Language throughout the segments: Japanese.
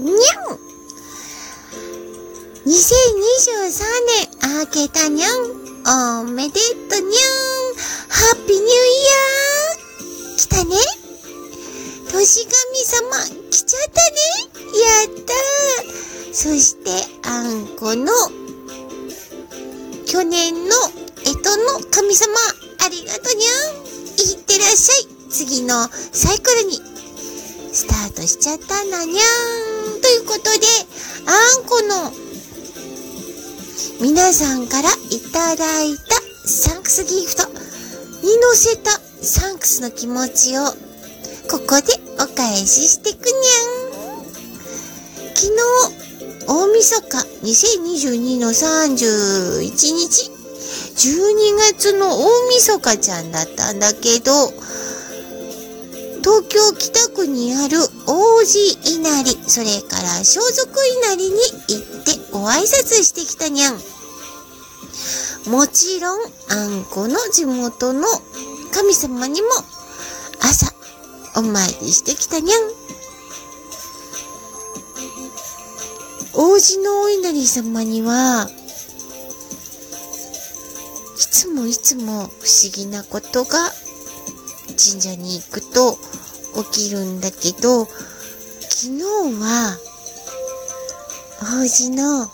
にゃん !2023 年明けたにゃん。おめでとにゃん。ハッピーニューイヤー。来たね。年神様来ちゃったね。やったー。そしてあんこの去年の干支の神様。ありがとにゃん。いってらっしゃい。次のサイクルに。スタートしちゃったんだにゃーん。いうことであんこの皆さんからいただいたサンクスギフトに乗せたサンクスの気持ちをここでお返ししてくにゃん。昨日大晦日2022の31日12月の大晦日ちゃんだったんだけど東京北区にある王子稲荷、それから装束稲荷に行ってご挨拶してきたにゃん。もちろん、あんこの地元の神様にも朝お参りしてきたにゃん。王子のお稲荷様には、いつもいつも不思議なことが神社に行くと起きるんだけど、昨日は、王子の、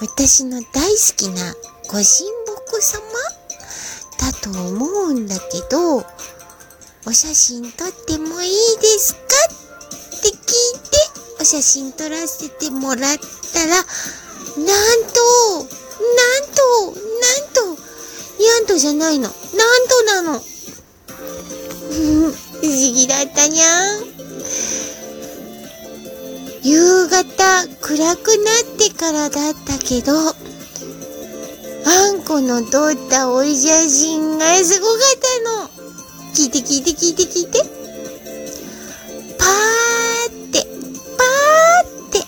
私の大好きなご神木様だと思うんだけど、お写真撮ってもいいですか？って聞いて、お写真撮らせてもらったら、なんと、なんと、なんと、にゃんとじゃないの。なとなの。不思議だったにゃん。夕方暗くなってからだったけど、あんこの撮ったおい写真がすごかったの。聞いて聞いて聞いて聞いて。パーって、パーって。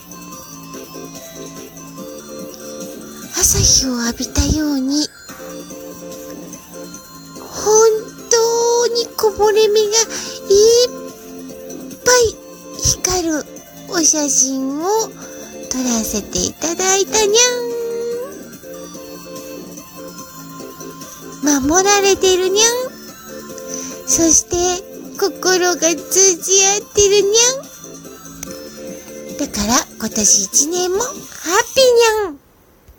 朝日を浴びたように、にこぼれ目がいっぱい光るお写真を撮らせていただいたにゃん。守られてるにゃん。そして心が通じ合ってるにゃん。だから今年一年もハッピーにゃん。